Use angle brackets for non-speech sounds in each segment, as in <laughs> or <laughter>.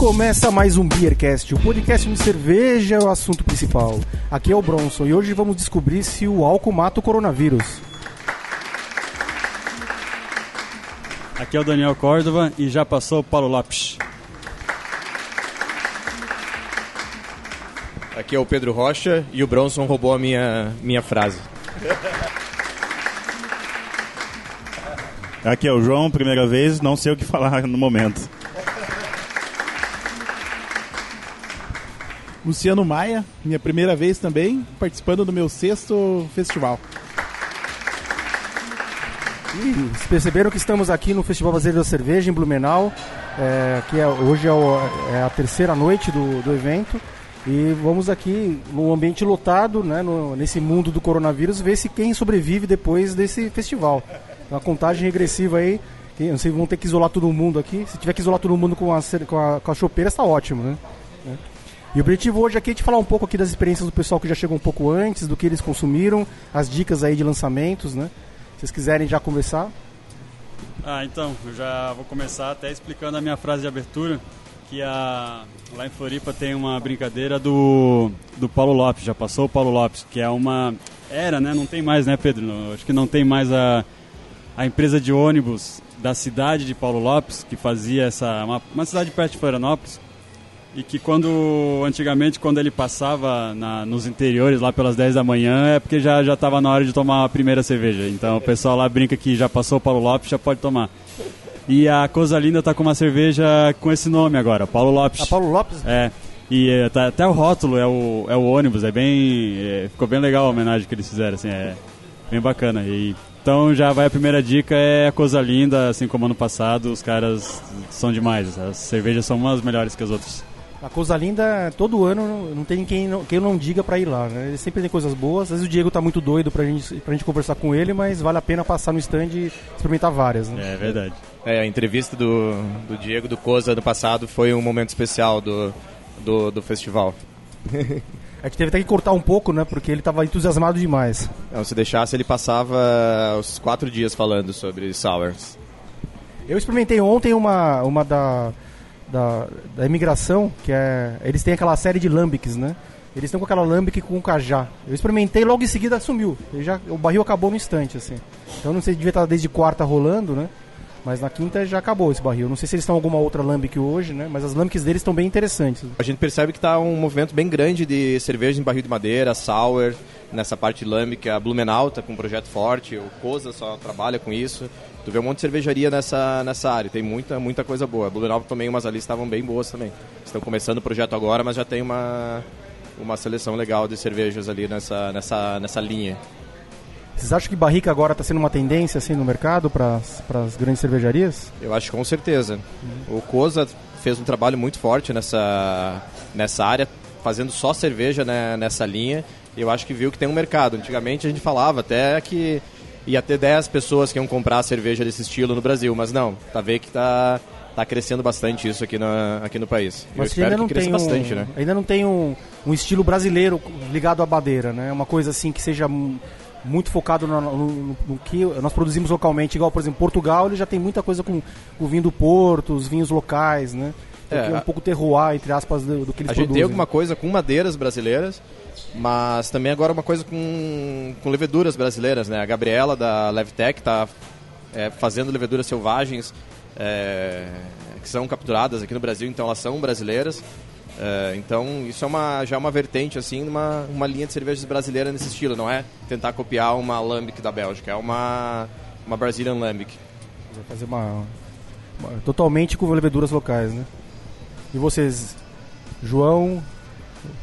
Começa mais um Beercast, o podcast de cerveja é o assunto principal. Aqui é o Bronson e hoje vamos descobrir se o álcool mata o coronavírus. Aqui é o Daniel Córdova e já passou o Paulo Lopes. Aqui é o Pedro Rocha e o Bronson roubou a minha, minha frase. Aqui é o João, primeira vez, não sei o que falar no momento. Luciano Maia, minha primeira vez também, participando do meu sexto festival. E vocês perceberam que estamos aqui no Festival Brasileiro da Cerveja em Blumenau, é, que é, hoje é, o- é a terceira noite do, do evento. E vamos aqui num ambiente lotado, né, no- nesse mundo do coronavírus, ver se quem sobrevive depois desse festival. Uma contagem regressiva aí. Quem- Não sei, vão ter que isolar todo mundo aqui. Se tiver que isolar todo mundo com a, com a, com a chopeira, está ótimo, né? É. E o objetivo hoje aqui é te falar um pouco aqui das experiências do pessoal que já chegou um pouco antes, do que eles consumiram, as dicas aí de lançamentos, né? Se vocês quiserem já conversar. Ah, então, eu já vou começar até explicando a minha frase de abertura, que a, lá em Floripa tem uma brincadeira do, do Paulo Lopes, já passou o Paulo Lopes, que é uma... Era, né? Não tem mais, né, Pedro? Não, acho que não tem mais a, a empresa de ônibus da cidade de Paulo Lopes, que fazia essa... Uma, uma cidade perto de Florianópolis, e que quando, antigamente, quando ele passava na- nos interiores, lá pelas 10 da manhã, é porque já já estava na hora de tomar a primeira cerveja. Então o pessoal lá brinca que já passou o Paulo Lopes, já pode tomar. E a Coisa Linda tá com uma cerveja com esse nome agora, Paulo Lopes. A Paulo Lopes, É. E é, tá- até o rótulo é o, é o ônibus, é bem. é, ficou bem legal a homenagem que eles fizeram, assim, é bem bacana. E, então já vai a primeira dica, é a coisa linda, assim como ano passado, os caras são demais. As cervejas são umas melhores que as outras. A coisa linda, todo ano não tem quem não, quem não diga pra ir lá, né? Ele sempre tem coisas boas. Às vezes o Diego tá muito doido pra gente, pra gente conversar com ele, mas vale a pena passar no stand e experimentar várias, né? É verdade. É, a entrevista do, do Diego do Coza ano passado foi um momento especial do, do, do festival. <laughs> A gente teve até que cortar um pouco, né? Porque ele tava entusiasmado demais. Não, se deixasse, ele passava os quatro dias falando sobre sours. Eu experimentei ontem uma, uma da, da, da imigração, que é. Eles têm aquela série de lambics, né? Eles estão com aquela lambic com cajá. Eu experimentei logo em seguida sumiu. Ele já, o barril acabou no instante, assim. Então não sei, devia estar desde quarta rolando, né? Mas na quinta já acabou esse barril. Não sei se eles estão alguma outra lambic hoje, né? Mas as lambics deles estão bem interessantes. A gente percebe que está um movimento bem grande de cerveja em barril de madeira, sour, nessa parte lâmbica. A Blumenau está com um projeto forte, o Coza só trabalha com isso. Tu vê um monte de cervejaria nessa, nessa área, tem muita, muita coisa boa. A Blumenau também, umas ali estavam bem boas também. Estão começando o projeto agora, mas já tem uma, uma seleção legal de cervejas ali nessa, nessa, nessa linha. Vocês acham que barrica agora está sendo uma tendência assim no mercado para as grandes cervejarias? Eu acho com certeza. O Coza fez um trabalho muito forte nessa, nessa área, fazendo só cerveja né, nessa linha. Eu acho que viu que tem um mercado. Antigamente a gente falava até que ia ter 10 pessoas que iam comprar cerveja desse estilo no Brasil, mas não, tá vendo que tá, tá crescendo bastante isso aqui, na, aqui no país. eu Mas espero ainda não que cresça tem um, bastante, né? ainda não tem um, um estilo brasileiro ligado à badeira, né? Uma coisa assim que seja mu- muito focado no, no- no- que nós produzimos localmente, igual por exemplo Portugal, ele já tem muita coisa com o vinho do Porto, os vinhos locais, né? Então, É, é um a- pouco terroir entre aspas do, do que eles A gente produzem. tem alguma coisa com madeiras brasileiras, mas também agora uma coisa com, com leveduras brasileiras, né? A Gabriela da Levtech está fazendo leveduras selvagens é, que são capturadas aqui no Brasil, então elas são brasileiras. É, então isso é uma, já é uma vertente, assim, uma, uma linha de cervejas brasileira nesse estilo, não é tentar copiar uma Lambic da Bélgica, é uma, uma Brazilian Lambic. Vai fazer uma, uma- totalmente com leveduras locais, né? E vocês, João,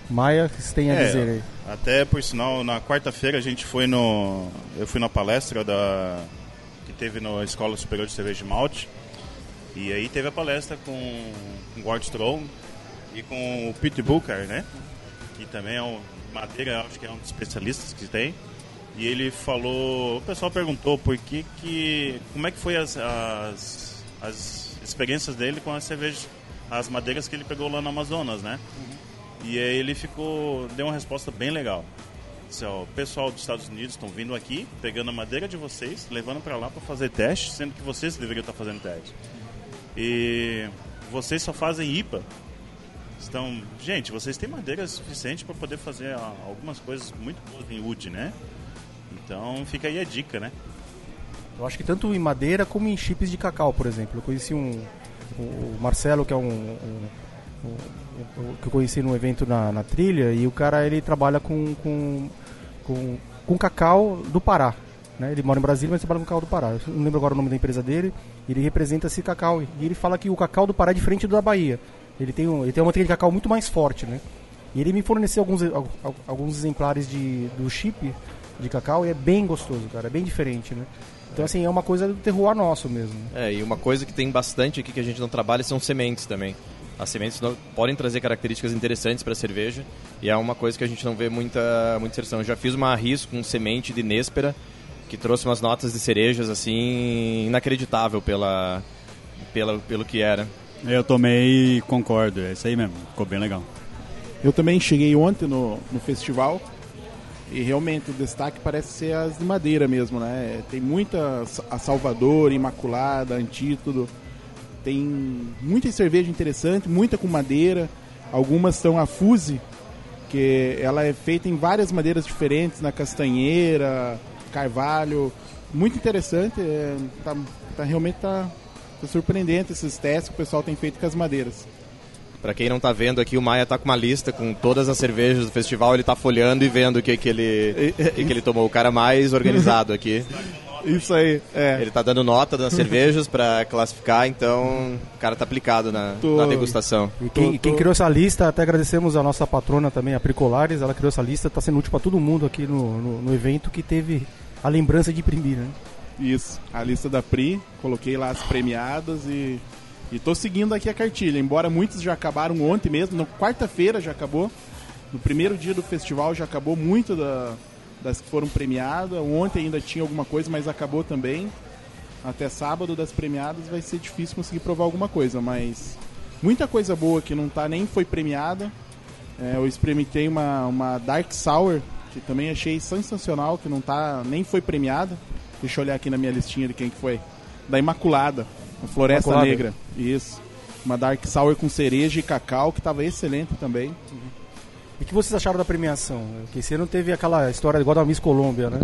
Maia, o que vocês têm a É, dizer aí? Até por sinal, na quarta-feira a gente foi no. Eu fui na palestra da. que teve na Escola Superior de Cerveja de Malte. E aí teve a palestra com, com o Gord Strong e com o Pete Booker, né? Que também é um madeira, acho que é um dos especialistas que tem. E ele falou, o pessoal perguntou por que que, como é que foi as, as, as experiências dele com as cervejas, as madeiras que ele pegou lá no Amazonas, né? E aí ele ficou, deu uma resposta bem legal. Disse, ó, o pessoal dos Estados Unidos estão vindo aqui, pegando a madeira de vocês, levando para lá para fazer teste, sendo que vocês deveriam estar fazendo teste. E vocês só fazem IPA Estão, gente, vocês têm madeira suficiente para poder fazer ah, algumas coisas muito boas em wood, né? Então fica aí a dica, né? Eu acho que tanto em madeira como em chips de cacau, por exemplo. Eu conheci um, o Marcelo, que é um, um, que eu conheci num evento na, na, trilha, e o cara ele trabalha com, com, com, com cacau do Pará. Né? Ele mora em Brasília, mas trabalha com cacau do Pará. Eu não lembro agora o nome da empresa dele. Ele representa esse cacau. E ele fala que o cacau do Pará é diferente do da Bahia. Ele tem, um, ele tem uma trilha de cacau muito mais forte, né? E ele me forneceu alguns, alguns exemplares de, do chip de cacau e é bem gostoso, cara. É bem diferente, né? Então, assim, é uma coisa do terroir nosso mesmo. É, e uma coisa que tem bastante aqui que a gente não trabalha são sementes também. As sementes podem trazer características interessantes para a cerveja e é uma coisa que a gente não vê muita, muita inserção. Eu já fiz uma RIS com semente de Néspera que trouxe umas notas de cerejas assim inacreditável pela, pela, pelo que era. Eu tomei e concordo, é isso aí mesmo, ficou bem legal. Eu também cheguei ontem no, no festival e realmente o destaque parece ser as de madeira mesmo, né? Tem muita a Salvador, Imaculada, Antídoto. Tem muita cerveja interessante, muita com madeira. Algumas são a Fuse, que ela é feita em várias madeiras diferentes, na castanheira, carvalho. Muito interessante, é, tá, tá realmente tá, tá surpreendente esses testes que o pessoal tem feito com as madeiras. Para quem não está vendo aqui, o Maia está com uma lista com todas as cervejas do festival, ele está folhando e vendo o que, que, ele, que, que ele tomou. O cara mais organizado aqui. <laughs> Isso aí, é. Ele está dando nota das <laughs> cervejas para classificar, então o cara está aplicado na, tô... na degustação. E quem, tô, quem, criou essa lista, até agradecemos a nossa patrona também, a Pricolares, ela criou essa lista, está sendo útil para todo mundo aqui no, no, no, evento que teve a lembrança de imprimir, né? Isso, a lista da Pri, coloquei lá as premiadas e e tô seguindo aqui a cartilha, embora muitos já acabaram ontem mesmo, na quarta-feira já acabou. No primeiro dia do festival já acabou muito da, das que foram premiadas. Ontem ainda tinha alguma coisa, mas acabou também. Até sábado das premiadas vai ser difícil conseguir provar alguma coisa, mas muita coisa boa que não tá nem foi premiada. É, eu experimentei uma, uma Dark Sour, que também achei sensacional, que não tá nem foi premiada. Deixa eu olhar aqui na minha listinha de quem que foi. Da Imaculada. Uma Floresta Imaculada. Negra. Isso. Uma Dark Sour com cereja e cacau, que estava excelente também. Uhum. E o que vocês acharam da premiação? Que esse ano teve aquela história igual da Miss Colômbia, né?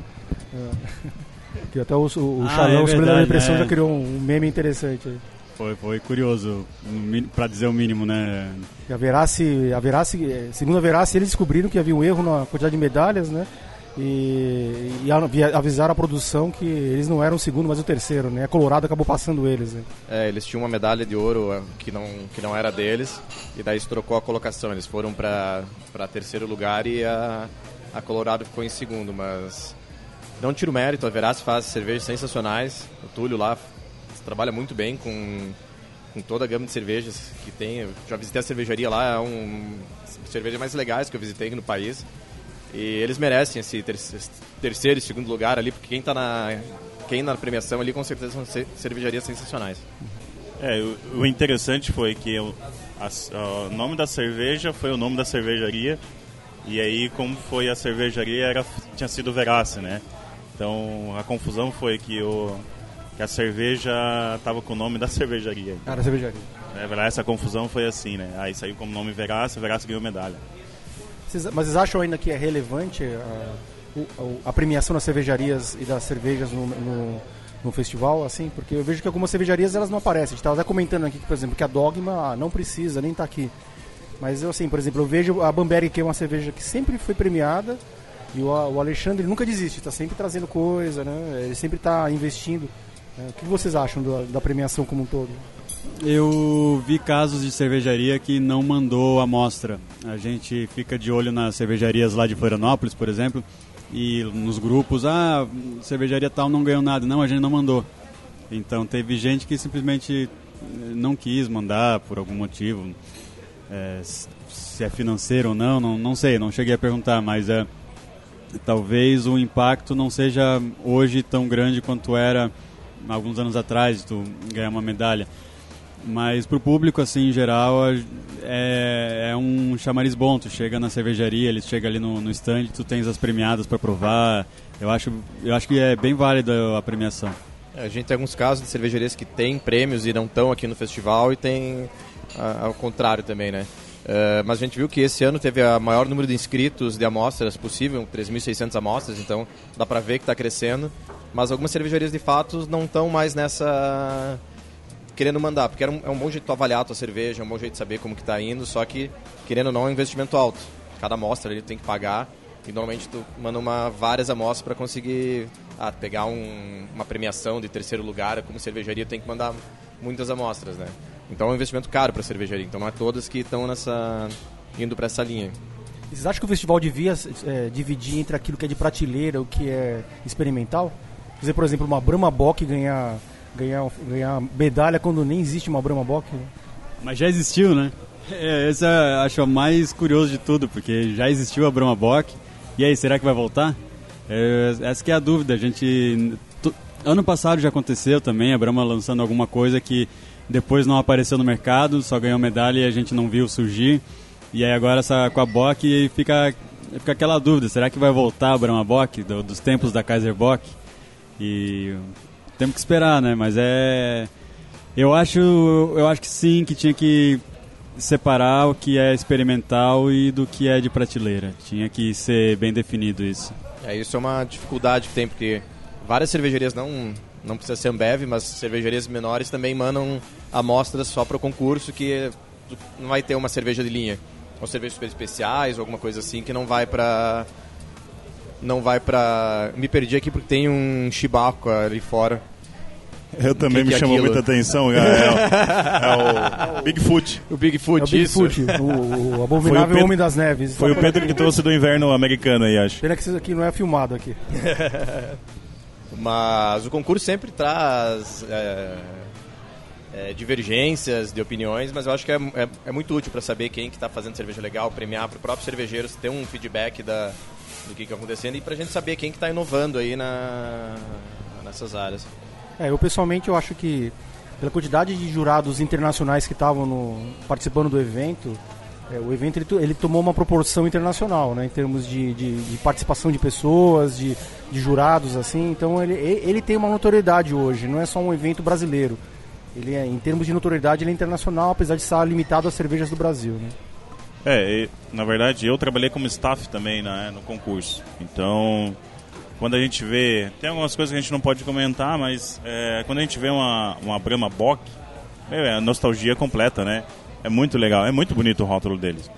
É. que até o, o, o ah, é da Depressão, já criou um, meme interessante aí. Foi, foi curioso, para dizer o mínimo, né? A Verace, a Verace, eh, segundo a Verace, eles descobriram que havia um erro na quantidade de medalhas, né? E, e avisaram a produção que eles não eram o segundo, mas o terceiro, né? A Colorado acabou passando eles. Né? É, eles tinham uma medalha de ouro é, que não, que não era deles, e daí se trocou a colocação. Eles foram para terceiro lugar e a, a Colorado ficou em segundo, mas não tiro mérito, a Verace faz cervejas sensacionais, o Túlio lá trabalha muito bem com, com toda a gama de cervejas que tem. Eu já visitei a cervejaria lá, é um cerveja mais legais que eu visitei no país. E eles merecem esse terceiro e segundo lugar ali, porque quem está na, quem na premiação ali com certeza são cervejarias sensacionais. É, o, o interessante foi que o, a, o nome da cerveja foi o nome da cervejaria, e aí como foi a cervejaria era, tinha sido Verace, né? Então a confusão foi que, o, que a cerveja estava com o nome da cervejaria. Ah, da cervejaria. É, essa confusão foi assim, né? Aí saiu como nome Verace, Verace ganhou medalha. Mas vocês acham ainda que é relevante a, a, a premiação das cervejarias e das cervejas no, no, no, festival, assim? Porque eu vejo que algumas cervejarias elas não aparecem. A gente estava comentando aqui, por exemplo, que a Dogma ah, não precisa, nem está aqui. Mas eu, assim, por exemplo, eu vejo a Bamberg, que é uma cerveja que sempre foi premiada, e o, o Alexandre nunca desiste, está sempre trazendo coisa, né? Ele sempre está investindo. É, o que vocês acham da, da premiação como um todo? Eu vi casos de cervejaria que não mandou amostra. A gente fica de olho nas cervejarias lá de Florianópolis, por exemplo, e nos grupos, ah, cervejaria tal não ganhou nada. Não, a gente não mandou. Então teve gente que simplesmente eh, não quis mandar por algum motivo. É, se é financeiro ou não, não, não sei, não cheguei a perguntar, mas é, talvez o impacto não seja hoje tão grande quanto era alguns anos atrás, tu ganhar uma medalha. Mas pro público, assim, em geral, é, é um chamariz bom. Tu chega na cervejaria, eles chegam ali no, no stand, tu tens as premiadas para provar. Eu acho, eu acho que é bem válida a premiação. É, a gente tem alguns casos de cervejarias que têm prêmios e não estão aqui no festival e tem a, ao contrário também, né? Uh, mas a gente viu que esse ano teve o maior número de inscritos de amostras possível, 3.600 amostras, então dá para ver que está crescendo. Mas algumas cervejarias de fato não estão mais nessa querendo mandar, porque é um, é um bom jeito de avaliar a tua cerveja, é um bom jeito de saber como que está indo, só que querendo ou não é um investimento alto. Cada amostra ele tem que pagar e normalmente tu manda uma, várias amostras para conseguir ah, pegar um, uma premiação de terceiro lugar, como cervejaria tem que mandar muitas amostras, né? Então é um investimento caro para a cervejaria, então não é todas que estão nessa indo para essa linha. Vocês acham que o festival devia é, dividir entre aquilo que é de prateleira e o que é experimental? Quer dizer, por exemplo, uma Brahma Bock ganhar, ganhar, ganhar medalha quando nem existe uma Brahma Bock? Né? Mas já existiu, né? É, esse é, acho mais curioso de tudo, porque já existiu a Brahma Bock. E aí, será que vai voltar? É, essa é a dúvida. A gente ano passado já aconteceu também a Brahma lançando alguma coisa que depois não apareceu no mercado, só ganhou medalha e a gente não viu surgir. E aí agora essa, com a Bock fica, fica aquela dúvida, será que vai voltar a Brahma Bock do, dos tempos da Kaiser Bock? E temos que esperar, né? Mas é eu acho, eu acho que sim, que tinha que separar o que é experimental e do que é de prateleira. Tinha que ser bem definido isso. É, isso é uma dificuldade que tem, porque várias cervejarias não não precisa ser Ambev, mas cervejarias menores também mandam amostras só para o concurso que não vai ter uma cerveja de linha, ou cervejas super especiais, alguma coisa assim que não vai para não vai para me perdi aqui porque tem um chibaco ali fora eu também que me é chamou muita atenção. É, é, o, é, o, <laughs> Bigfoot. O Bigfoot, é o Bigfoot, o, o abominável Pedro, Homem das Neves. Foi o Pedro que trouxe do inverno americano aí, acho. Pena que isso aqui não é filmado aqui. <laughs> Mas o concurso sempre traz é, é, divergências de opiniões, mas eu acho que é, é, é muito útil para saber quem que está fazendo cerveja legal, premiar para o próprio cervejeiro ter um feedback da, do que está acontecendo e para a gente saber quem que está inovando aí na, nessas áreas. É, eu pessoalmente eu acho que pela quantidade de jurados internacionais que estavam participando do evento, é, o evento ele, ele, tomou uma proporção internacional, né, em termos de, de, de participação de pessoas, de, de, jurados, assim. Então ele, ele tem uma notoriedade hoje, não é só um evento brasileiro. Ele é, em termos de notoriedade, ele é internacional, apesar de estar limitado às cervejas do Brasil, né? É, e, na verdade eu trabalhei como staff também né, no concurso. Então, quando a gente vê. Tem algumas coisas que a gente não pode comentar, mas é, quando a gente vê uma, uma Brahma Bock, é nostalgia completa, né? É muito legal, é muito bonito o rótulo deles.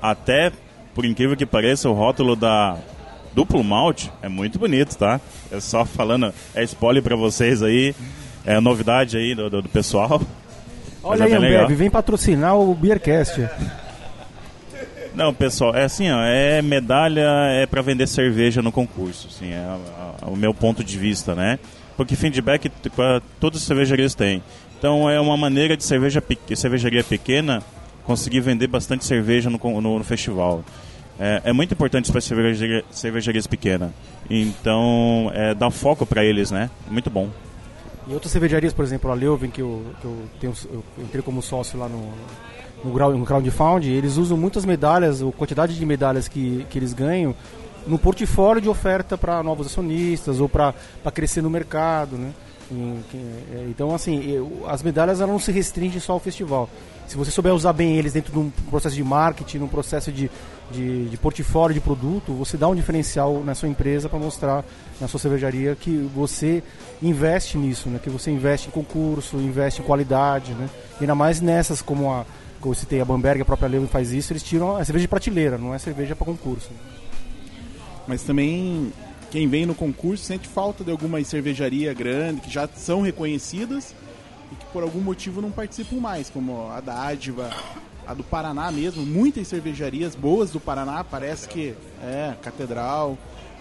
Até, por incrível que pareça, o rótulo da Duplo Malte é muito bonito, tá? É só falando, é spoiler pra vocês aí, é novidade aí do, do, do pessoal. Olha aí, Ambev, vem patrocinar o Beercast. Não, pessoal, é assim, ó, é medalha é para vender cerveja no concurso, assim, é a, a, o meu ponto de vista, né? Porque feedback todas as cervejarias têm. Então é uma maneira de cerveja, cervejaria pequena conseguir vender bastante cerveja no, no, no festival. É, é, muito importante para cervejaria, cervejarias pequenas. Então, é, dá foco para eles, né? Muito bom. E outras cervejarias, por exemplo, a Leuven, que eu, que eu, tenho, eu entrei como sócio lá no, no, no crowdfunding, eles usam muitas medalhas, a quantidade de medalhas que, que eles ganham, no portfólio de oferta para novos acionistas ou para crescer no mercado, né? É, então, assim, as medalhas elas não se restringem só ao festival. Se você souber usar bem eles dentro de um processo de marketing, num processo de, de, de portfólio de produto, você dá um diferencial na sua empresa para mostrar na sua cervejaria que você investe nisso, né? que você investe em concurso, investe em qualidade. Né? E ainda mais nessas como a, como eu citei, a Bamberg, a própria Leuven faz isso, eles tiram a cerveja de prateleira, não é cerveja para concurso. Mas também quem vem no concurso sente falta de alguma cervejaria grande que já são reconhecidas e que por algum motivo não participam mais, como a da Ádiva, a do Paraná mesmo, muitas cervejarias boas do Paraná, parece que é, Catedral,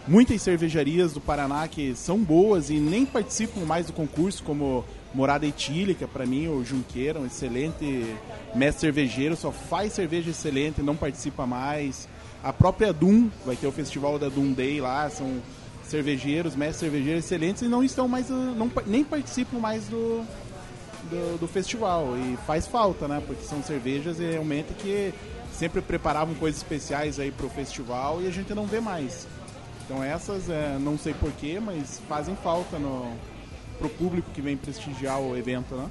muitas cervejarias do Paraná que são boas e nem participam mais do concurso, como Morada Etílica, para mim, o Junqueira, um excelente mestre cervejeiro, só faz cerveja excelente, não participa mais. A própria Doom, vai ter o festival da Doom Day lá, são cervejeiros, mestres cervejeiros excelentes e não estão mais, não, nem participam mais do, do, do, festival. E faz falta, né? Porque são cervejas realmente que sempre preparavam coisas especiais aí pro festival e a gente não vê mais. Então essas, é, não sei porquê, mas fazem falta no, pro público que vem prestigiar o evento, né?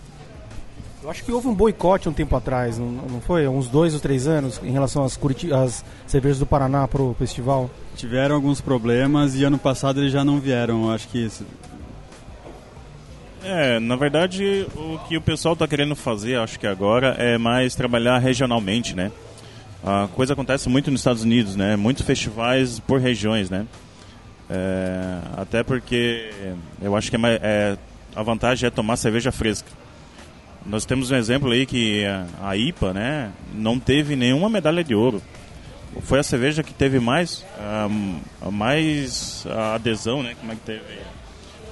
Eu acho que houve um boicote um tempo atrás, não, não foi? Uns dois ou três anos em relação às, Curiti às cervejas do Paraná para o festival? Tiveram alguns problemas e ano passado eles já não vieram. Eu acho que isso, É, na verdade, o que o pessoal está querendo fazer, acho que agora, é mais trabalhar regionalmente, né? A coisa acontece muito nos Estados Unidos, né? Muitos festivais por regiões, né? É, até porque eu acho que é é, a vantagem é tomar cerveja fresca. Nós temos um exemplo aí que a, IPA, né, não teve nenhuma medalha de ouro. Foi a cerveja que teve mais, a mais adesão, né? Como é que teve?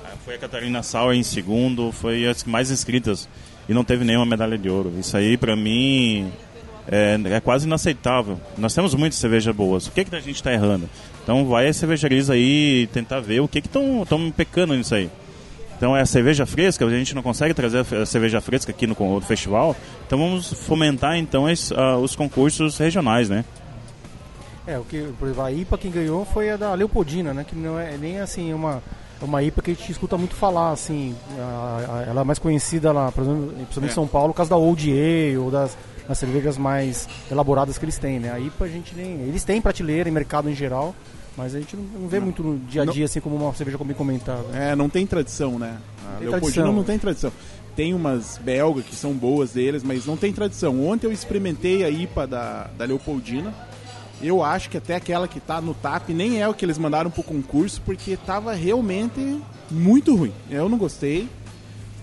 Ah, Foi a Catarina Sauer em segundo, foi as mais inscritas e não teve nenhuma medalha de ouro. Isso aí, pra mim, é, é quase inaceitável. Nós temos muitas cervejas boas. O que, que a gente está errando? Então, vai as cervejarias aí tentar ver o que estão pecando nisso aí. Então, é a cerveja fresca, a gente não consegue trazer a a cerveja fresca aqui no, no festival. Então, vamos fomentar então es- ah, os concursos regionais, né? É, o que, por exemplo, a IPA quem ganhou foi a da Leopoldina, né? Que não é nem assim uma, uma IPA que a gente escuta muito falar, assim. A- a- ela é mais conhecida lá, por exemplo, principalmente em É. São Paulo, por causa da Old Ale ou das, das cervejas mais elaboradas que eles têm, né? A IPA a gente nem. Eles têm prateleira em mercado em geral, mas a gente não, não vê muito no dia a dia, assim, como uma cerveja bem comentada. É, não tem tradição, né? A Tem Leopoldina tradição. não tem tradição. Tem umas belgas que são boas deles, mas não tem tradição. Ontem eu experimentei a IPA da, da Leopoldina. Eu acho que até aquela que tá no TAP nem é o que eles mandaram pro concurso, porque tava realmente muito ruim. Eu não gostei.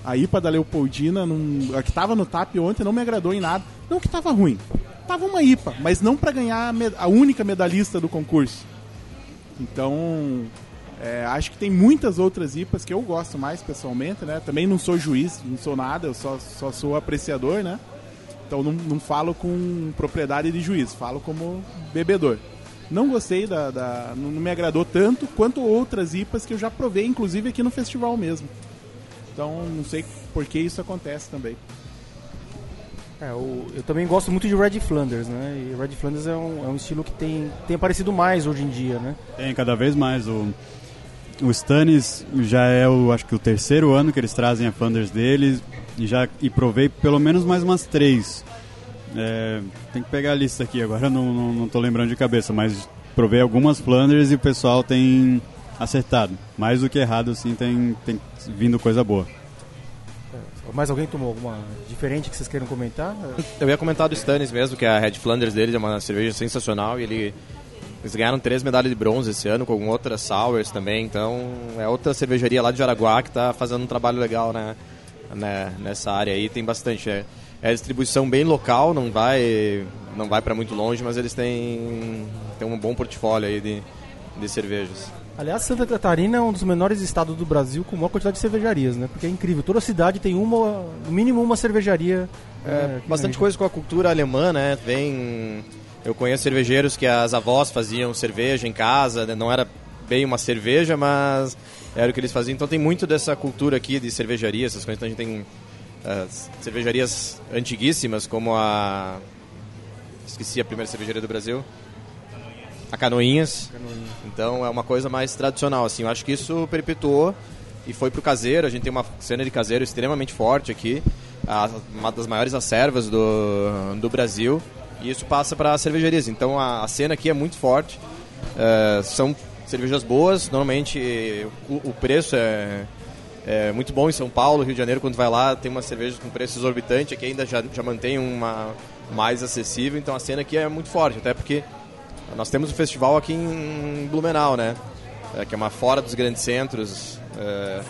A IPA da Leopoldina, não- a que tava no TAP ontem, não me agradou em nada. Não que tava ruim. Tava uma IPA, mas não para ganhar a, a única medalhista do concurso. Então, é, acho que tem muitas outras IPAs que eu gosto mais pessoalmente, né? Também não sou juiz, não sou nada, eu só, só sou apreciador, né? Então não, não falo com propriedade de juiz, falo como bebedor. Não gostei da, da- não me agradou tanto quanto outras IPAs que eu já provei, inclusive aqui no festival mesmo. Então não sei por que isso acontece também. É, o- eu também gosto muito de Red Flanders, né? E Red Flanders é um, é um estilo que tem, tem aparecido mais hoje em dia, né? Tem cada vez mais. O, o Stannis já é o, acho que o terceiro ano que eles trazem a Flanders deles e já e provei pelo menos mais umas três. É, tem que pegar a lista aqui agora, eu <laughs> não, não, não tô lembrando de cabeça, mas provei algumas Flanders e o pessoal tem acertado. Mais do que errado, assim, tem, tem vindo coisa boa. Mais alguém tomou alguma diferente que vocês queiram comentar? Eu ia comentar do Stannis mesmo, que a Red Flanders deles é uma cerveja sensacional e ele, eles ganharam três medalhas de bronze esse ano com outras sours também, então é outra cervejaria lá de Jaraguá que está fazendo um trabalho legal né, né, nessa área aí, tem bastante. É, é distribuição bem local, não vai, não vai para muito longe, mas eles têm, têm um bom portfólio aí de, de cervejas. Aliás, Santa Catarina é um dos menores estados do Brasil com maior quantidade de cervejarias, né? Porque é incrível, toda cidade tem uma, no mínimo uma cervejaria. É, é, bastante coisa com a cultura alemã, né? Vem. Eu conheço cervejeiros que as avós faziam cerveja em casa, né? não era bem uma cerveja, mas era o que eles faziam. Então tem muito dessa cultura aqui de cervejaria, essas coisas. Então a gente tem as cervejarias antiguíssimas, como a. Esqueci a primeira cervejaria do Brasil. A Canoinhas. Então é uma coisa mais tradicional, assim. Eu acho que isso perpetuou e foi pro caseiro. A gente tem uma cena de caseiro extremamente forte aqui, a- uma das maiores acervas do, do Brasil. E isso passa para as cervejarias. Então a, a cena aqui é muito forte. É, são cervejas boas. Normalmente o, o preço é, é muito bom em São Paulo, Rio de Janeiro. Quando vai lá tem umas cervejas com preço exorbitante. Aqui ainda já, já mantém uma mais acessível. Então a cena aqui é muito forte, até porque nós temos o festival aqui em Blumenau, né? É, que é uma fora dos grandes centros. é,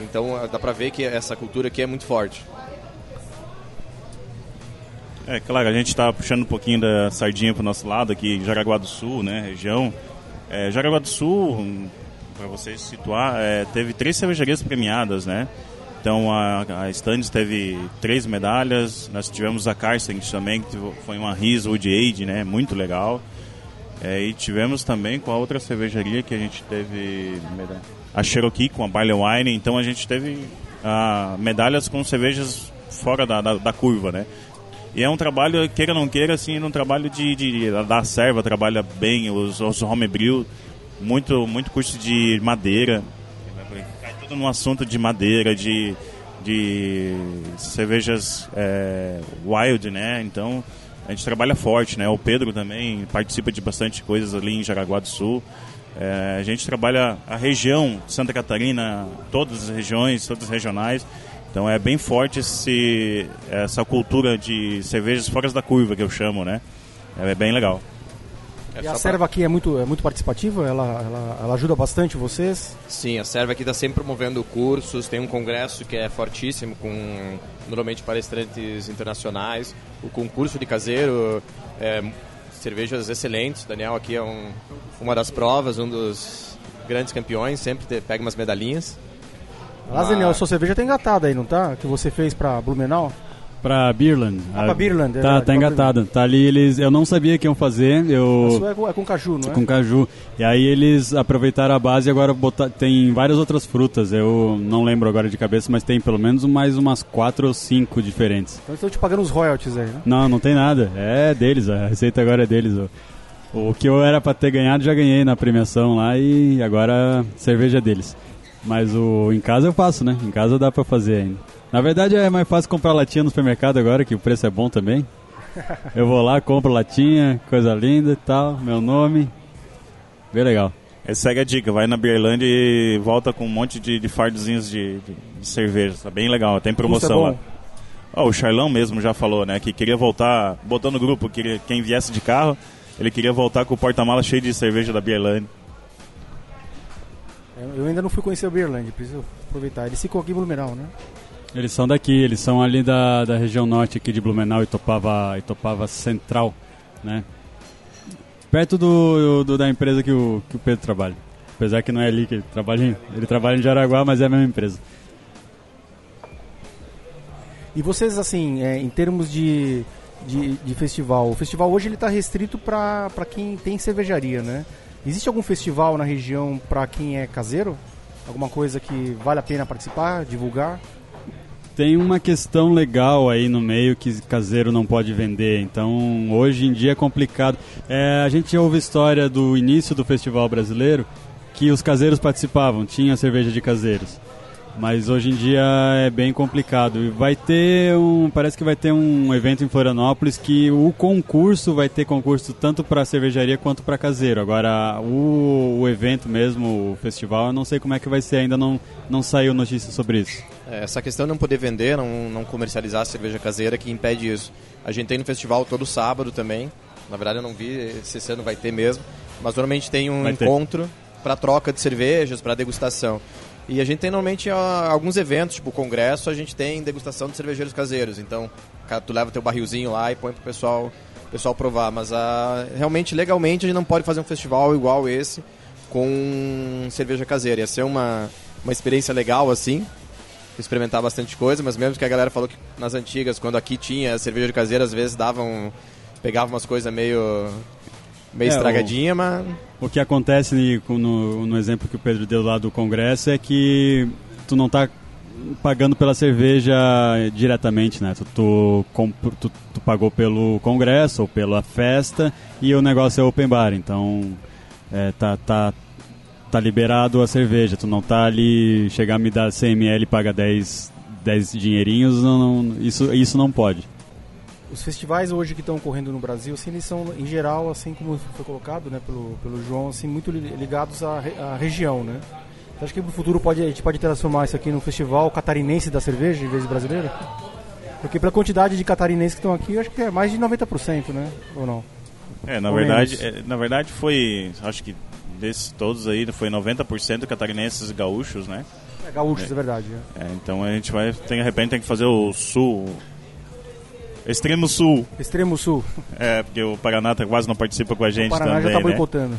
então dá pra ver que essa cultura aqui é muito forte. É claro, a gente está puxando um pouquinho da sardinha para o nosso lado aqui, Jaraguá do Sul, né, região. É, Jaraguá do Sul, para vocês situar, é, teve três cervejarias premiadas, né? Então a, a Stannis teve três medalhas, nós tivemos a Carsten também, que foi uma Riz Wood Age, né? Muito legal. É, e tivemos também com a outra cervejaria que a gente teve a Cherokee com a Barley Wine, então a gente teve ah, medalhas com cervejas fora da, da, da curva, né? E é um trabalho, queira ou não queira, assim, é um trabalho de, de da serva, trabalha bem os, os homebrew, muito, muito curso de madeira, cai tudo no assunto de madeira, de, de cervejas é, wild, né? Então a gente trabalha forte, né? O Pedro também participa de bastante coisas ali em Jaraguá do Sul. É, a gente trabalha a região Santa Catarina, todas as regiões, todas as regionais. Então é bem forte esse, essa cultura de cervejas fora da curva que eu chamo, né? É bem legal. E a serva aqui é muito, é muito participativa? Ela, ela, ela ajuda bastante vocês? Sim, a serva aqui está sempre promovendo cursos, tem um congresso que é fortíssimo, com normalmente palestrantes internacionais, o concurso de caseiro, é, cervejas excelentes, Daniel aqui é um, uma das provas, um dos grandes campeões, sempre te, pega umas medalhinhas. Aliás, Daniel, sua cerveja tá engatada aí, não tá? Que você fez para Blumenau? Pra Beerland. Ah, pra Beerland, é Tá, verdade, tá pra engatada. Tá ali, eles. Eu não sabia que iam fazer. Eu. é com, é com caju, não é? Com caju. E aí eles aproveitaram a base e agora botar, tem várias outras frutas. Eu não lembro agora de cabeça, mas tem pelo menos mais umas quatro ou cinco diferentes. Então estão te pagando os royalties aí, né? Não, não tem nada. É deles, a receita agora é deles. O, o que eu era pra ter ganhado já ganhei na premiação lá e agora cerveja é deles. Mas o em casa eu faço, né? Em casa dá pra fazer ainda. Na verdade é mais fácil comprar latinha no supermercado agora, que o preço é bom também. Eu vou lá, compro latinha, coisa linda e tal, meu nome. Bem legal. É, segue a dica, vai na Beerland e volta com um monte de, de fardozinhos de, de, de cerveja. Tá bem legal, tem promoção Custa lá. Ó, o Charlão mesmo já falou, né? Que queria voltar, botou no grupo, que quem viesse de carro, ele queria voltar com o porta-mala cheio de cerveja da Beerland. Eu ainda não fui conhecer o Beerland, preciso aproveitar. Eles ficam aqui em Blumenau, né? Eles são daqui, eles são ali da, da região norte aqui de Blumenau, Itopava, Itopava Central, né? Perto do, do- da empresa que o, que o Pedro trabalha. Apesar que não é ali que ele trabalha, em- ele trabalha em Jaraguá, mas é a mesma empresa. E vocês, assim, é, em termos de, de, de festival, o festival hoje ele está restrito para quem tem cervejaria, né? Existe algum festival na região para quem é caseiro? Alguma coisa que vale a pena participar, divulgar? Tem uma questão legal aí no meio que caseiro não pode vender, então hoje em dia é complicado. É, a gente ouve história do início do festival brasileiro que os caseiros participavam, tinha cerveja de caseiros. Mas hoje em dia é bem complicado. E vai ter um. Parece que vai ter um evento em Florianópolis que o concurso vai ter concurso tanto para cervejaria quanto para caseiro. Agora, o, o evento mesmo, o festival, eu não sei como é que vai ser, ainda não, não saiu notícia sobre isso. É, Essa questão de não poder vender, não, não comercializar a cerveja caseira que impede isso. A gente tem no festival todo sábado também. Na verdade eu não vi se esse ano vai ter mesmo. Mas normalmente tem um Vai encontro para troca de cervejas, para degustação. E a gente tem normalmente alguns eventos, tipo o congresso, a gente tem degustação de cervejeiros caseiros. Então, tu leva teu barrilzinho lá e põe pro pessoal, pessoal provar. Mas ah, realmente, legalmente, a gente não pode fazer um festival igual esse com cerveja caseira. Ia ser uma, uma experiência legal assim, experimentar bastante coisa, mas mesmo que a galera falou que nas antigas, quando aqui tinha cerveja de caseira, às vezes davam. pegavam umas coisas meio. meio É, o- estragadinha, mas. O que acontece no, no exemplo que o Pedro deu lá do congresso é que tu não tá pagando pela cerveja diretamente, né? Tu, tu, tu- tu pagou pelo congresso ou pela festa e o negócio é open bar, então é, tá, tá, tá liberado a cerveja. Tu não tá ali, chegar me dar 100 ml e paga 10, 10 dinheirinhos, não, não- isso, isso não pode. Os festivais hoje que estão ocorrendo no Brasil, assim, eles são, em geral, assim como foi colocado né, pelo, pelo João, assim, muito li- ligados à, re- à região, né? Você acha que no futuro pode, a gente pode transformar isso aqui num festival catarinense da cerveja em vez de brasileiro? Porque pela quantidade de catarinenses que estão aqui, eu acho que é mais de 90%, né? Ou não? É, na Ou verdade, é, na verdade foi, acho que desses todos aí, foi 90% catarinenses e gaúchos, né? É gaúchos, é, verdade. é. É, então a gente vai, tem, de repente tem que fazer o sul, extremo sul, Extremo Sul, é, porque o Paraná tá- quase não participa com a gente o Paraná também, já está né? boicotando.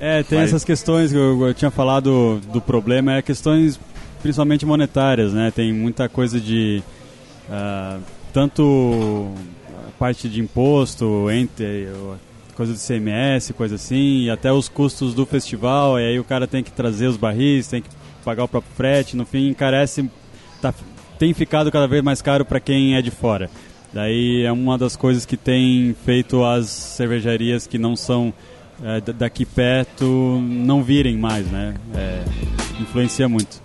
É, tem Mas- essas questões que eu, eu tinha falado do problema, é questões principalmente monetárias, né? Tem muita coisa de ah, tanto a parte de imposto, entre coisa de CMS, coisa assim, e até os custos do festival, e aí o cara tem que trazer os barris, tem que pagar o próprio frete, no fim encarece, tá, tem ficado cada vez mais caro para quem é de fora. Daí é uma das coisas que tem feito as cervejarias que não são é, da- daqui perto não virem mais, né? É, influencia muito.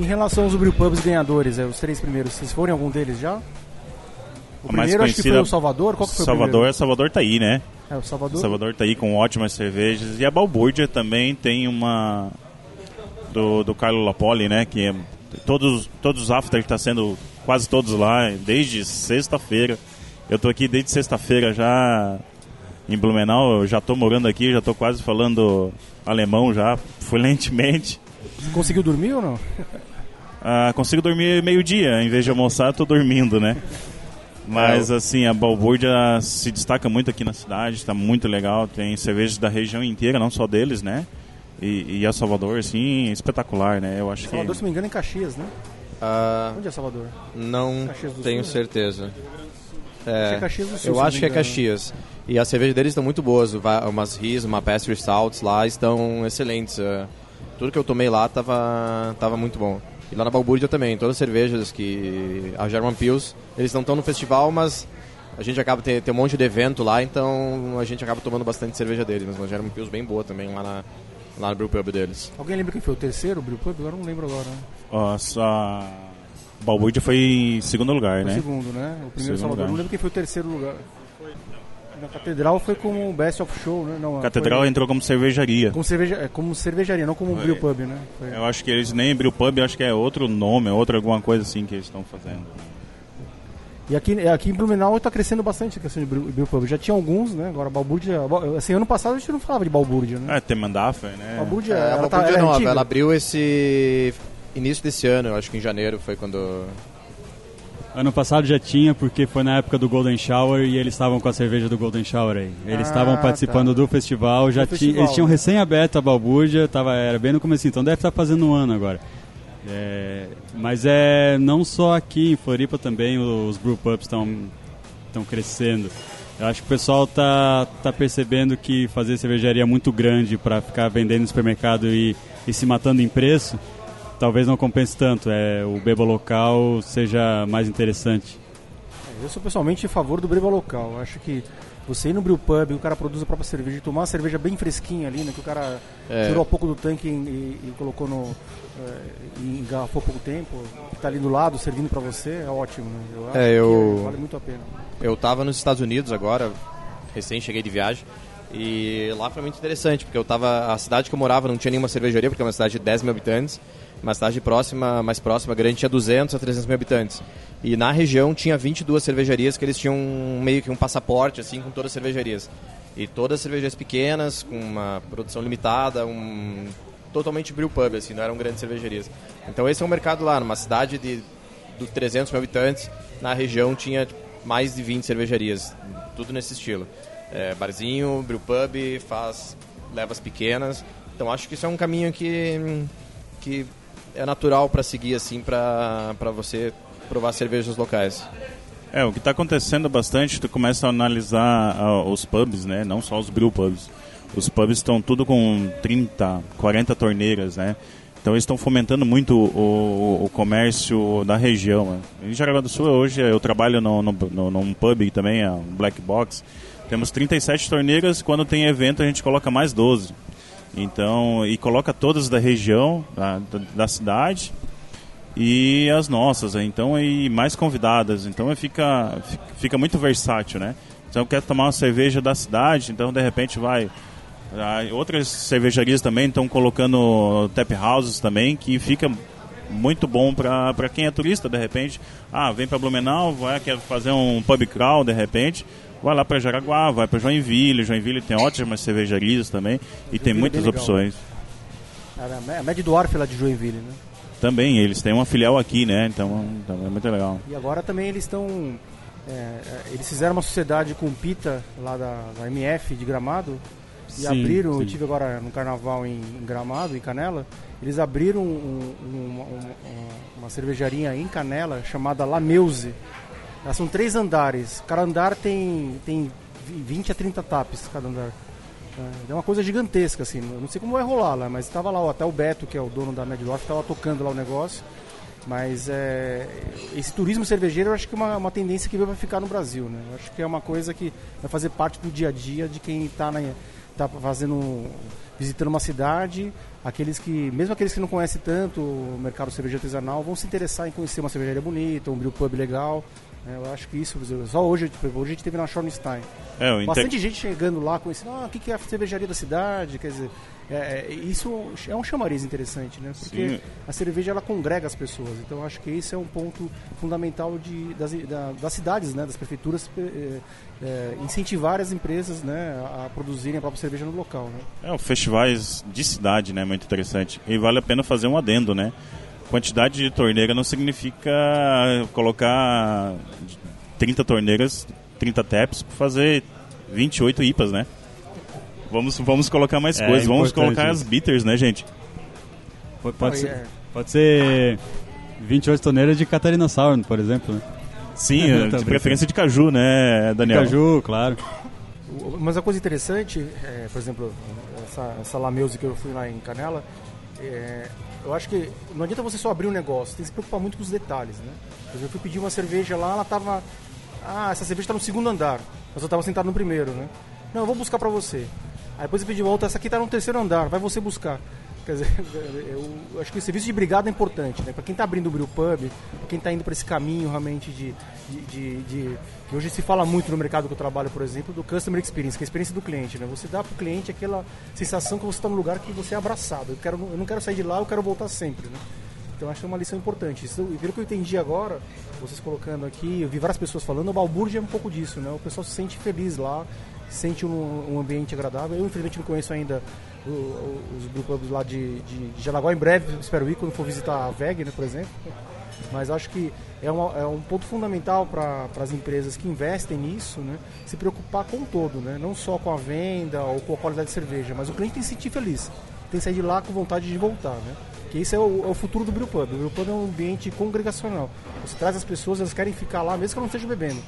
Em relação aos brewpubs ganhadores, é, os três primeiros, vocês foram em algum deles já? O A primeiro acho que foi o Salvador. Qual que foi o Salvador, primeiro? Salvador tá aí, né? É, o Salvador. Salvador tá aí com ótimas cervejas. E a Balbúrdia também tem uma do, do Carlo Lapoli, né? Que é, todos, todos os after tá sendo quase todos lá, desde sexta-feira. Eu tô aqui desde sexta-feira já em Blumenau, eu já tô morando aqui, já tô quase falando alemão já, fluentemente. Conseguiu dormir ou não? Ah, consigo dormir meio-dia, em vez de almoçar, tô dormindo, né? Mas assim, a Balbúrdia se destaca muito aqui na cidade, está muito legal. Tem cervejas da região inteira, não só deles, né? E, e a Salvador, assim, espetacular, né? Eu acho que. Salvador, se não me engano, é em Caxias, né? Ah, Onde é Salvador? não tenho Sul? certeza. Que é Caxias do Sul, se eu acho que é. Caxias. E as cervejas deles estão muito boas. Umas Riz, uma Pastry Stouts lá estão excelentes. Ah, Tudo que eu tomei lá tava, tava muito bom. E lá na Balbúrdia também, todas as cervejas que... A German Pils, eles não estão no festival, mas a gente acaba tem, tem um monte de evento lá, então a gente acaba tomando bastante cerveja deles. Mas uma German Pils bem boa também lá na, lá no Brewpub deles. Alguém lembra quem foi o terceiro, o Brewpub? Agora não lembro agora. Né? Ó, a Balbúrdia foi em segundo lugar, O né? segundo, né? O primeiro Segundo Salvador. lugar. Não lembro quem foi o terceiro lugar. Na Catedral foi como Best of Show, né? Não, Catedral foi entrou como cervejaria. como, cerveja, é, como cervejaria, não como Brewpub, né? Foi. Eu acho que eles nem Brewpub, eu acho que é outro nome, é outra alguma coisa assim que eles estão fazendo. E aqui, aqui em Blumenau está crescendo bastante a questão de brew- brewpub. Já tinha alguns, né? Agora Balbúrdia. Assim, ano passado a gente não falava de Balbúrdia, né? Ah, tem Mandafer, né? Balbúrdia, É, a ela, tá, Balbúrdia ela é nova, antiga. ela abriu esse início desse ano, eu acho que em janeiro foi quando Ano passado já tinha, porque foi na época do Golden Shower e eles estavam com a cerveja do Golden Shower aí. Eles Ah, estavam participando tá. do festival, já Do tinha, festival, eles tinham né? recém aberto a balbúrdia, tava, era bem no começo, então deve estar fazendo um ano agora. É, mas é não só aqui em Floripa também os brewpubs estão estão crescendo. Eu acho que o pessoal tá tá percebendo que fazer cervejaria é muito grande para ficar vendendo no supermercado e, e se matando em preço, talvez não compense tanto. É o beba local seja mais interessante. Eu sou pessoalmente a favor do breva local. Eu acho que você ir no brewpub, o cara produz a própria cerveja e tomar uma cerveja bem fresquinha ali, né? Que o cara É. tirou um pouco do tanque e, e- e colocou no. eh, e engarrafou pouco tempo, que tá ali do lado servindo pra você, é ótimo, né? Eu acho É, eu- que vale muito a pena. Eu tava nos Estados Unidos agora, recém cheguei de viagem, e lá foi muito interessante, porque eu tava. A cidade que eu morava não tinha nenhuma cervejaria, porque é uma cidade de 10 mil habitantes. Uma cidade próxima, mais próxima, grande, tinha 200 a 300 mil habitantes. E na região tinha 22 cervejarias que eles tinham meio que um passaporte, assim, com todas as cervejarias. E todas cervejarias pequenas, com uma produção limitada, um totalmente brew pub, assim, não eram grandes cervejarias. Então esse é um mercado lá, numa cidade de dos 300 mil habitantes, na região tinha mais de 20 cervejarias, tudo nesse estilo. É, barzinho, brewpub, faz levas pequenas. Então acho que isso é um caminho que, que é natural para seguir assim para você provar cervejas locais. É, o que está acontecendo bastante, tu começa a analisar os pubs, né? Não só os brew pubs. Os pubs estão tudo com 30, 40 torneiras, né? Então eles estão fomentando muito o, o- o comércio da região. né? Em Jaraguá do Sul, hoje eu trabalho no, no, no- num pub também, é um Black Box. Temos 37 torneiras, quando tem evento a gente coloca mais 12. Então, e coloca todas da região, da, da- da cidade e as nossas, né? então e mais convidadas, então fica fica muito versátil, né? Então quer tomar uma cerveja da cidade, então de repente vai outras cervejarias também estão colocando tap houses também que fica muito bom para quem é turista de repente. Ah, vem para Blumenau, vai quer fazer um pub crawl de repente, vai lá para Jaraguá, vai para Joinville, Joinville tem ótimas cervejarias também e tem Joinville é muitas legal. opções. A a Med Dwarf lá de Joinville, né? Também eles têm uma filial aqui, né? Então, então é muito legal. E agora também eles estão. é, é, eles fizeram uma sociedade com o Pita, lá da, da MF de Gramado, e Sim, abriram. sim. Eu tive agora no carnaval em, em Gramado, em Canela. Eles abriram um- um- uma, uma- uma cervejaria em Canela chamada La Meuse. Elas são três andares. Cada andar tem, tem 20 a 30 tapes, cada andar. É uma coisa gigantesca, assim. Eu não sei como vai rolar lá, mas estava lá, até o Beto, que é o dono da Medloff, estava tocando lá o negócio. Mas é, esse turismo cervejeiro eu acho que é uma, uma tendência que vai ficar no Brasil, né? Eu acho que é uma coisa que vai fazer parte do dia a dia de quem está está fazendo visitando uma cidade, aqueles que, mesmo aqueles que não conhecem tanto o mercado cerveja artesanal, vão se interessar em conhecer uma cervejaria bonita, um brew pub legal. É, eu acho que isso, só hoje, hoje a gente teve na Schornstein. É, o Bastante inter... gente chegando lá, conhecendo, ah, o que é a cervejaria da cidade, quer dizer, é, é, isso é um chamariz interessante, né? Porque Sim. a cerveja ela congrega as pessoas, então eu acho que esse é um ponto fundamental de, das, da- das cidades, né? Das prefeituras é, é, incentivar as empresas, né? A, a produzirem a própria cerveja no local, né? É, o festivais de cidade, né? Muito interessante. E vale a pena fazer um adendo, né? Quantidade de torneira não significa colocar 30 torneiras, 30 taps para fazer 28 IPAs, né? Vamos, vamos colocar mais É coisas. Vamos colocar as bitters, né, gente? Pode, pode e ser, pode ser 28 toneiras de Catarina Sour, por exemplo. Né? Sim, <laughs> Tá de brincando. preferência de caju, né, Daniel? Caju, claro. Mas a coisa interessante, é, por exemplo, essa, essa La Music que eu fui lá em Canela, é, eu acho que não adianta você só abrir um negócio, tem que se preocupar muito com os detalhes, né? Eu fui pedir uma cerveja lá, ela tava... Ah, essa cerveja está no segundo andar, mas eu estava sentado no primeiro, né? Não, eu vou buscar para você. Aí depois eu pedi outra, essa aqui está no terceiro andar, vai você buscar. Quer dizer, <laughs> eu acho que o serviço de brigada é importante, né? Para quem está abrindo o brew pub, pra quem está indo para esse caminho realmente de, de, de- de- hoje se fala muito no mercado que eu trabalho, por exemplo, do customer experience, que é a experiência do cliente, né? Você dá para o cliente aquela sensação que você está no lugar que você é abraçado. Eu, quero, eu não quero sair de lá, eu quero voltar sempre, né? Então acho que é uma lição importante. Isso, e pelo que eu entendi agora, vocês colocando aqui, eu vi várias pessoas falando, o Balbúrdia é um pouco disso, né? O pessoal se sente feliz lá, sente um, um ambiente agradável. Eu infelizmente não conheço ainda os brewpubs lá de, de, de Jaraguá. Em breve espero ir quando for visitar a VEG, né, por exemplo. Mas acho que é, uma- é um ponto fundamental para as empresas que investem nisso, né? Se preocupar com o todo, né? Não só com a venda ou com a qualidade de cerveja, mas o cliente tem que se sentir feliz. Tem que sair de lá com vontade de voltar, né? Que isso é o, é o futuro do brewpub. O brewpub é um ambiente congregacional. Você traz as pessoas, elas querem ficar lá, mesmo que não estejam bebendo.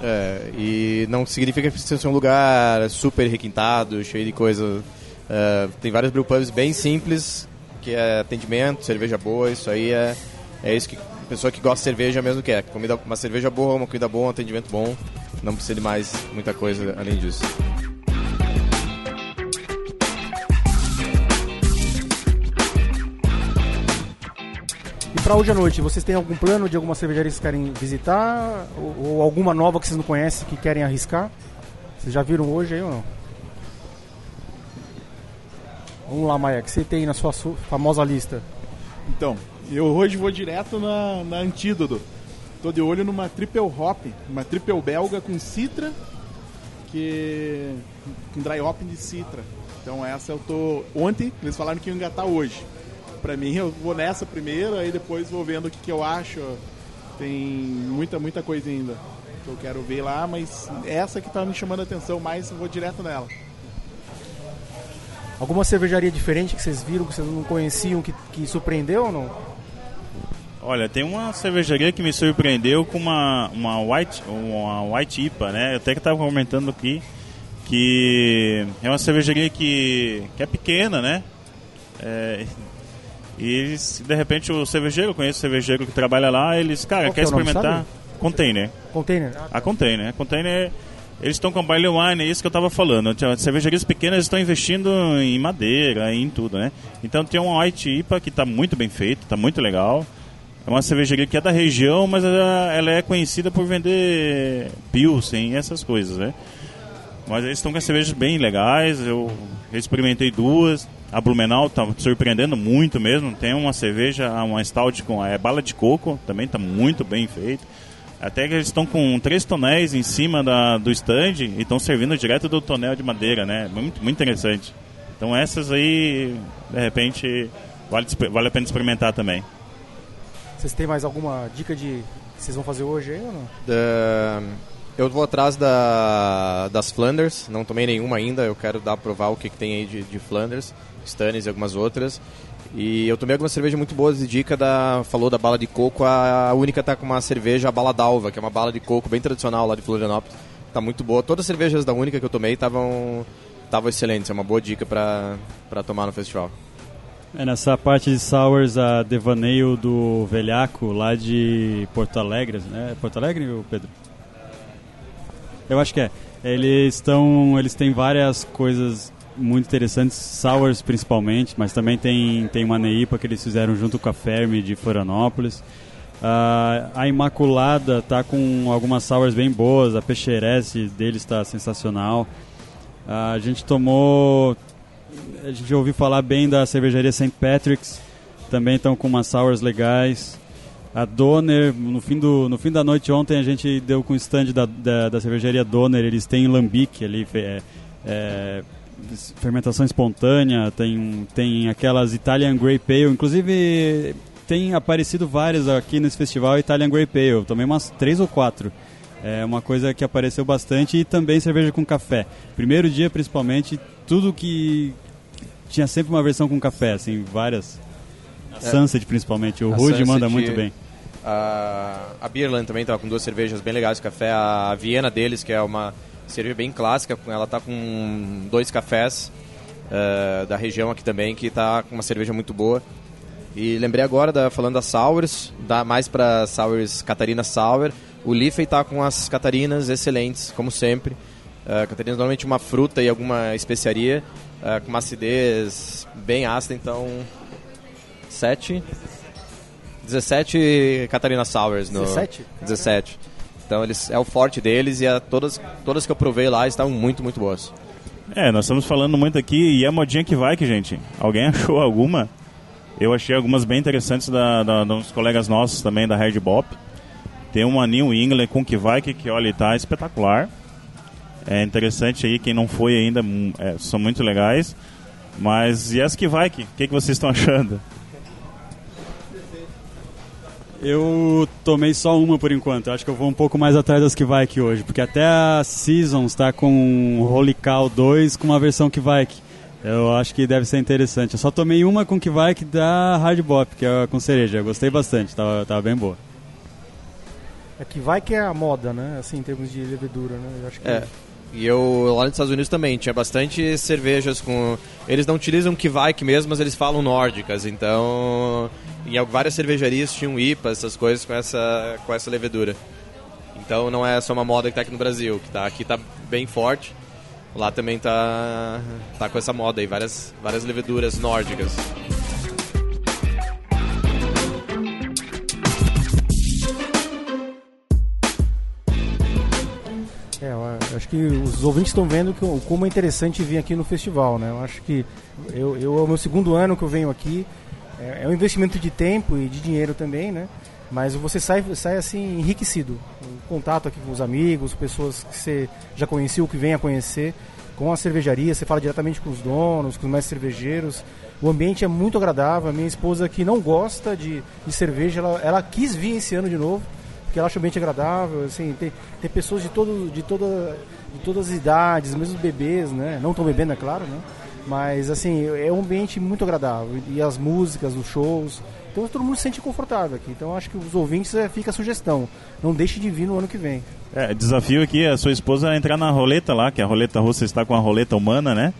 É, e não significa que precisa ser um lugar super requintado, cheio de coisa. É, tem vários brewpubs bem simples, que é atendimento, cerveja boa, isso aí é, é isso que a pessoa que gosta de cerveja mesmo quer. Comida, uma cerveja boa, uma comida boa, um atendimento bom. Não precisa de mais muita coisa além disso. E para hoje à noite, vocês têm algum plano de alguma cervejaria que vocês querem visitar? Ou, ou alguma nova que vocês não conhecem que querem arriscar? Vocês já viram hoje aí ou não? Vamos lá, Maia, que você tem na sua su- famosa lista? Então, eu hoje vou direto na, na Antídoto. Tô de olho numa triple hop, uma triple belga com citra, que com dry hop de citra. Então essa eu tô. Ontem eles falaram que iam engatar hoje. Pra mim eu vou nessa primeiro, aí depois vou vendo o que, que eu acho. Tem muita, muita coisa ainda que eu quero ver lá, mas essa que tá me chamando a atenção mais, eu vou direto nela. Alguma cervejaria diferente que vocês viram, que vocês não conheciam, que, que surpreendeu ou não? Olha, tem uma cervejaria que me surpreendeu com uma, uma, white, uma white IPA, né? Eu até que estava comentando aqui que é uma cervejaria que, que é pequena, né? É, e de repente o cervejeiro, eu conheço o cervejeiro que trabalha lá, eles, cara, Qual que quer é o nome, experimentar container. Container? Ah, A Container. A Container, eles estão com barley wine, é isso que eu estava falando. Tinha- Cervejarias pequenas estão investindo em madeira, em tudo, né? Então tem uma White IPA que está muito bem feita, está muito legal. É uma cervejaria que é da região, mas ela, ela é conhecida por vender Pilsen e essas coisas, né? Mas eles estão com cervejas bem legais, eu experimentei duas. A Blumenau tá surpreendendo muito mesmo. Tem uma cerveja, uma stout com é, bala de coco, também está muito bem feita. Até que eles estão com três tonéis em cima da, do stand e estão servindo direto do tonel de madeira, né? Muito, muito interessante. Então essas aí, de repente, vale, vale a pena experimentar também. Vocês têm mais alguma dica de que vocês vão fazer hoje aí ou não? Da- eu vou atrás da, das Flanders, não tomei nenhuma ainda, eu quero dar provar o que, que tem aí de, de Flanders, Stannis e algumas outras. E eu tomei algumas cervejas muito boas de dica da. Falou da bala de coco, a, única tá com uma cerveja, a bala d'alva, que é uma bala de coco bem tradicional lá de Florianópolis. Tá muito boa. Todas as cervejas da única que eu tomei estavam estavam excelentes, é uma boa dica pra tomar no festival. É nessa parte de sours a devaneio do velhaco lá de Porto Alegre, né? Porto Alegre, Pedro? Eu acho que é. Eles estão. Eles têm várias coisas muito interessantes, sours principalmente, mas também tem, tem uma neipa que eles fizeram junto com a Fermi de Florianópolis. Uh, a Imaculada tá com algumas sours bem boas, a Peixeresse deles está sensacional. Uh, a gente tomou. A gente ouviu falar bem da cervejaria St. Patrick's, também estão com umas sours legais. A Donner, no fim, do, no fim da noite ontem a gente deu com o stand da, da, da cervejaria Donner, eles têm lambique ali, é, é, fermentação espontânea, tem, tem aquelas Italian Grey Pale, inclusive tem aparecido várias aqui nesse festival Italian Grey Pale, também umas três ou quatro. É uma coisa que apareceu bastante e também cerveja com café. Primeiro dia, principalmente, tudo que tinha sempre uma versão com café, assim, várias. A é. Sunset, principalmente. O Rude manda muito bem. A, a Beerland também estava com duas cervejas bem legais café. A Viena deles, que é uma cerveja bem clássica, ela está com dois cafés uh, da região aqui também, que está com uma cerveja muito boa. E lembrei agora, da, falando das Sours, dá mais para Sours Catarina Sour. O Liffey está com as Catarinas excelentes, como sempre. Uh, Catarinas normalmente uma fruta e alguma especiaria, uh, com uma acidez bem ácida, então 7 17 Catarina Sours no 17? 17. Então eles é o forte deles e a, todas todas que eu provei lá estavam muito muito boas. É, nós estamos falando muito aqui e a modinha que vai que gente. Alguém achou alguma? Eu achei algumas bem interessantes da, da, dos colegas nossos também da Red Bop. Tem uma New England com Kivike que olha tá espetacular. É interessante aí, quem não foi ainda, hum, é, são muito legais. Mas e as Kivike? O que, que vocês estão achando? Eu tomei só uma por enquanto. Acho que eu vou um pouco mais atrás das que vai aqui hoje, porque até a Seasons está com Holy Cow 2 com uma versão que vai aqui. Eu acho que deve ser interessante. Eu só tomei uma com que vai que dá hard bop, que é com cereja. Eu gostei bastante, tava, tava bem boa. É que vai que é a moda, né? Assim, em termos de levedura, né? Eu acho que é. E eu lá nos Estados Unidos também tinha bastante cervejas com. Eles não utilizam Kvaik mesmo, mas eles falam nórdicas. Então, em várias cervejarias tinham IPA, essas coisas com essa com essa levedura. Então não é só uma moda que está aqui no Brasil, que tá aqui está bem forte. Lá também tá, tá com essa moda aí, várias, várias leveduras nórdicas. Acho que os ouvintes estão vendo que, como é interessante vir aqui no festival, né? Eu acho que eu, eu é o meu segundo ano que eu venho aqui. É, é um investimento de tempo e de dinheiro também, né? Mas você sai, sai assim enriquecido. O contato aqui com os amigos, pessoas que você já conhecia ou que vem a conhecer, com a cervejaria, você fala diretamente com os donos, com os mestres cervejeiros. O ambiente é muito agradável. A minha esposa que não gosta de, de cerveja, ela, ela quis vir esse ano de novo, porque ela acha o ambiente agradável. Assim, tem, tem pessoas de, todo, de, toda, de todas as idades, mesmo bebês, né? Não estão bebendo, é claro, né? Mas assim, é um ambiente muito agradável. E as músicas, os shows. Então todo mundo se sente confortável aqui. Então acho que os ouvintes é, fica a sugestão. Não deixe de vir no ano que vem. É, desafio aqui a sua esposa entrar na roleta lá, que a roleta russa está com a roleta humana, né?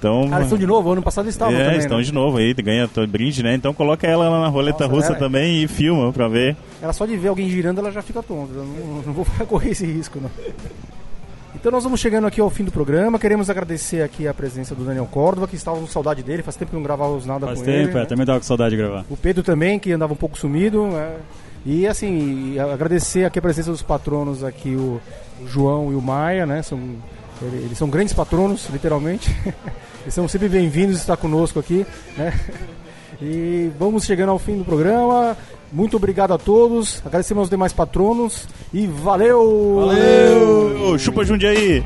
Então, ah, eles estão de novo? Ano passado eles estavam é, também, estão né? de novo aí, ganha brinde, né? Então coloca ela na roleta Nossa, russa ela... também e filma pra ver. Ela só de ver alguém girando, ela já fica tonta. Não, não vou <laughs> correr esse risco, não. Então nós vamos chegando aqui ao fim do programa. Queremos agradecer aqui a presença do Daniel Córdova, que estava com saudade dele. Faz tempo que não gravávamos nada Faz com tempo, ele. Faz tempo, é, também estava com saudade de gravar. O Pedro também, que andava um pouco sumido. É. E assim, agradecer aqui a presença dos patronos aqui, o, o João e o Maia, né? São, eles são grandes patronos, literalmente. <laughs> eles são sempre bem-vindos estar conosco aqui, né? <laughs> E vamos chegando ao fim do programa. Muito obrigado a todos. Agradecemos aos demais patronos. E valeu! Valeu! Chupa Jundiaí!